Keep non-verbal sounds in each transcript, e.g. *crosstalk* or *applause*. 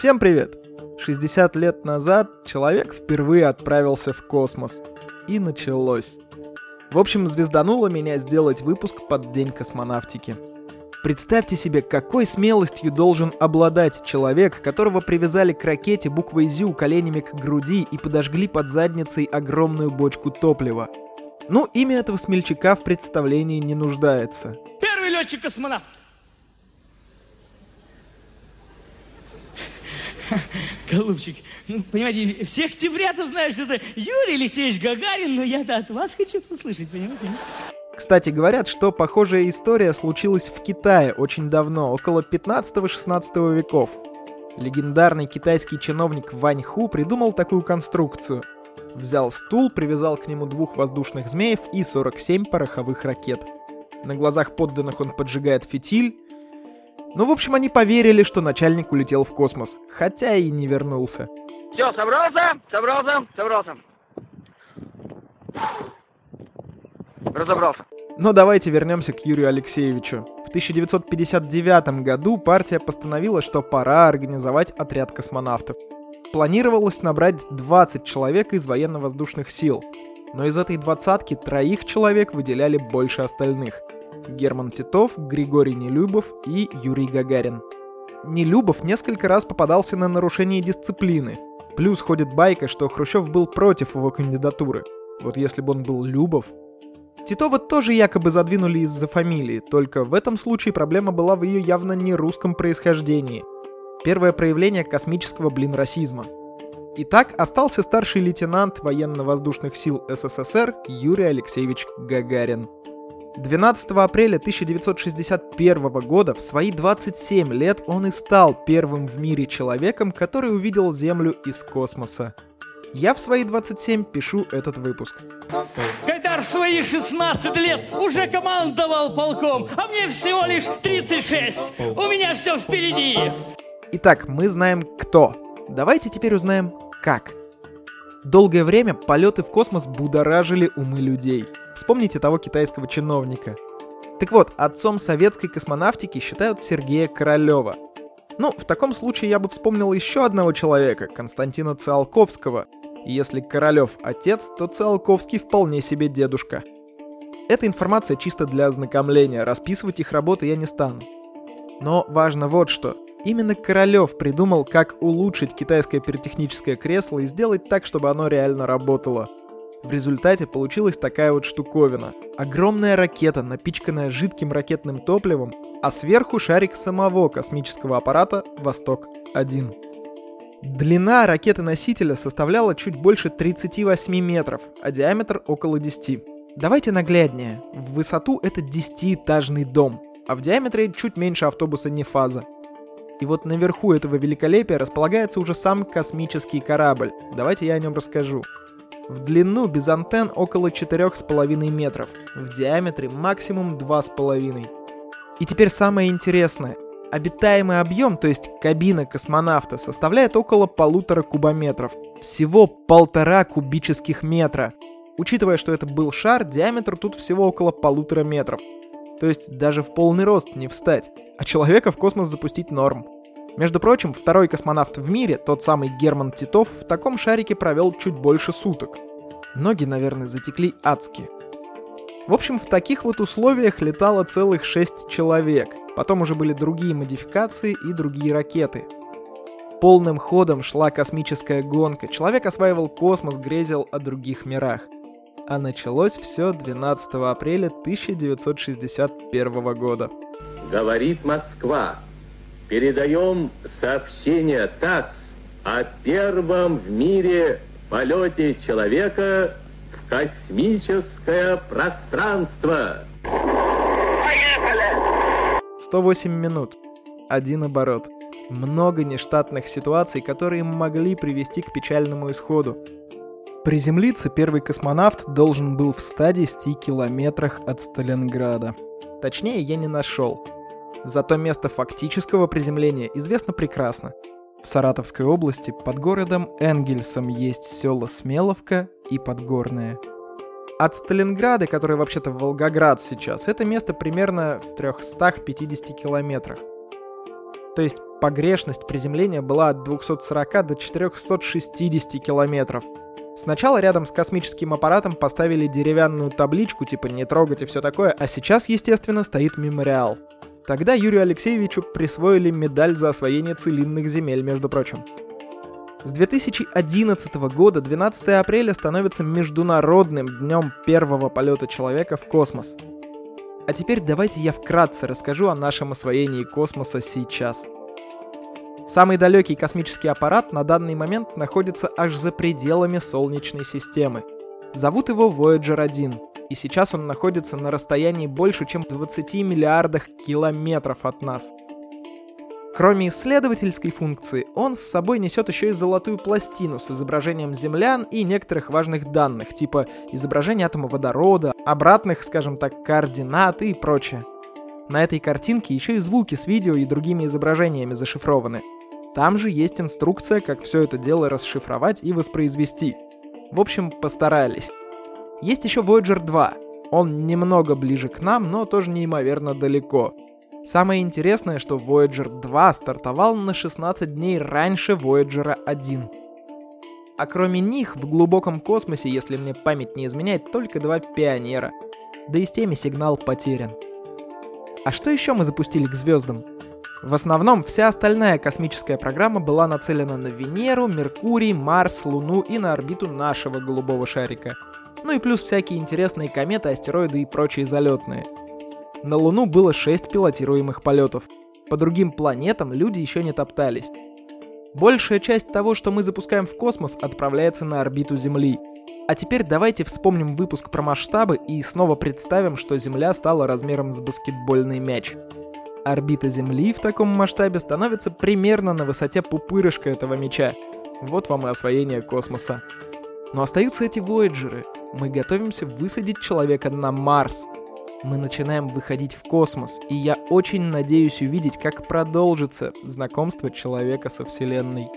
Всем привет! 60 лет назад человек впервые отправился в космос. И началось. В общем, звездануло меня сделать выпуск под День космонавтики. Представьте себе, какой смелостью должен обладать человек, которого привязали к ракете буквой ЗЮ коленями к груди и подожгли под задницей огромную бочку топлива. Ну, имя этого смельчака в представлении не нуждается. Первый летчик-космонавт. *laughs* Голубчик, ну, понимаете, всех знаешь, что это Юрий Алексеевич Гагарин, но я-то от вас хочу услышать, понимаете? Кстати, говорят, что похожая история случилась в Китае очень давно, около 15-16 веков. Легендарный китайский чиновник Вань Ху придумал такую конструкцию. Взял стул, привязал к нему двух воздушных змеев и 47 пороховых ракет. На глазах подданных он поджигает фитиль, ну, в общем, они поверили, что начальник улетел в космос, хотя и не вернулся. Все, собрался, собрался, собрался. Разобрался. Но давайте вернемся к Юрию Алексеевичу. В 1959 году партия постановила, что пора организовать отряд космонавтов. Планировалось набрать 20 человек из военно-воздушных сил, но из этой двадцатки троих человек выделяли больше остальных – Герман Титов, Григорий Нелюбов и Юрий Гагарин. Нелюбов несколько раз попадался на нарушение дисциплины. Плюс ходит байка, что Хрущев был против его кандидатуры. Вот если бы он был Любов... Титова тоже якобы задвинули из-за фамилии, только в этом случае проблема была в ее явно не русском происхождении. Первое проявление космического, блин, расизма. Итак, остался старший лейтенант военно-воздушных сил СССР Юрий Алексеевич Гагарин. 12 апреля 1961 года в свои 27 лет он и стал первым в мире человеком, который увидел Землю из космоса. Я в свои 27 пишу этот выпуск. Гайдар в свои 16 лет уже командовал полком, а мне всего лишь 36. У меня все впереди. Итак, мы знаем кто. Давайте теперь узнаем как. Долгое время полеты в космос будоражили умы людей. Вспомните того китайского чиновника. Так вот, отцом советской космонавтики считают Сергея Королева. Ну, в таком случае я бы вспомнил еще одного человека, Константина Циолковского. Если Королев отец, то Циолковский вполне себе дедушка. Эта информация чисто для ознакомления, расписывать их работы я не стану. Но важно вот что. Именно Королев придумал, как улучшить китайское пиротехническое кресло и сделать так, чтобы оно реально работало. В результате получилась такая вот штуковина. Огромная ракета, напичканная жидким ракетным топливом, а сверху шарик самого космического аппарата «Восток-1». Длина ракеты-носителя составляла чуть больше 38 метров, а диаметр около 10. Давайте нагляднее. В высоту это 10-этажный дом, а в диаметре чуть меньше автобуса Нефаза. И вот наверху этого великолепия располагается уже сам космический корабль. Давайте я о нем расскажу. В длину без антенн около 4,5 метров, в диаметре максимум 2,5. И теперь самое интересное. Обитаемый объем, то есть кабина космонавта, составляет около полутора кубометров. Всего полтора кубических метра. Учитывая, что это был шар, диаметр тут всего около полутора метров. То есть даже в полный рост не встать, а человека в космос запустить норм. Между прочим, второй космонавт в мире, тот самый Герман Титов, в таком шарике провел чуть больше суток. Ноги, наверное, затекли адски. В общем, в таких вот условиях летало целых шесть человек. Потом уже были другие модификации и другие ракеты. Полным ходом шла космическая гонка. Человек осваивал космос, грезил о других мирах а началось все 12 апреля 1961 года. Говорит Москва. Передаем сообщение ТАСС о первом в мире полете человека в космическое пространство. Поехали! 108 минут. Один оборот. Много нештатных ситуаций, которые могли привести к печальному исходу. Приземлиться первый космонавт должен был в 110 километрах от Сталинграда. Точнее, я не нашел. Зато место фактического приземления известно прекрасно. В Саратовской области под городом Энгельсом есть села Смеловка и Подгорное. От Сталинграда, который вообще-то Волгоград сейчас, это место примерно в 350 километрах. То есть Погрешность приземления была от 240 до 460 километров. Сначала рядом с космическим аппаратом поставили деревянную табличку типа «не трогать» и все такое, а сейчас, естественно, стоит мемориал. Тогда Юрию Алексеевичу присвоили медаль за освоение целинных земель, между прочим. С 2011 года 12 апреля становится Международным днем первого полета человека в космос. А теперь давайте я вкратце расскажу о нашем освоении космоса сейчас. Самый далекий космический аппарат на данный момент находится аж за пределами Солнечной системы. Зовут его Voyager 1, и сейчас он находится на расстоянии больше, чем 20 миллиардах километров от нас – Кроме исследовательской функции, он с собой несет еще и золотую пластину с изображением землян и некоторых важных данных, типа изображения атома водорода, обратных, скажем так, координат и прочее. На этой картинке еще и звуки с видео и другими изображениями зашифрованы. Там же есть инструкция, как все это дело расшифровать и воспроизвести. В общем, постарались. Есть еще Voyager 2. Он немного ближе к нам, но тоже неимоверно далеко — Самое интересное, что Voyager 2 стартовал на 16 дней раньше Voyager 1. А кроме них, в глубоком космосе, если мне память не изменяет, только два пионера. Да и с теми сигнал потерян. А что еще мы запустили к звездам? В основном вся остальная космическая программа была нацелена на Венеру, Меркурий, Марс, Луну и на орбиту нашего голубого шарика. Ну и плюс всякие интересные кометы, астероиды и прочие залетные – на Луну было 6 пилотируемых полетов. По другим планетам люди еще не топтались. Большая часть того, что мы запускаем в космос, отправляется на орбиту Земли. А теперь давайте вспомним выпуск про масштабы и снова представим, что Земля стала размером с баскетбольный мяч. Орбита Земли в таком масштабе становится примерно на высоте пупырышка этого мяча. Вот вам и освоение космоса. Но остаются эти Вояджеры. Мы готовимся высадить человека на Марс — мы начинаем выходить в космос, и я очень надеюсь увидеть, как продолжится знакомство человека со Вселенной.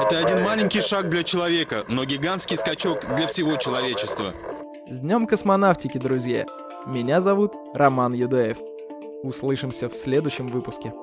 Это один маленький шаг для человека, но гигантский скачок для всего человечества. С Днем космонавтики, друзья! Меня зовут Роман Юдаев. Услышимся в следующем выпуске.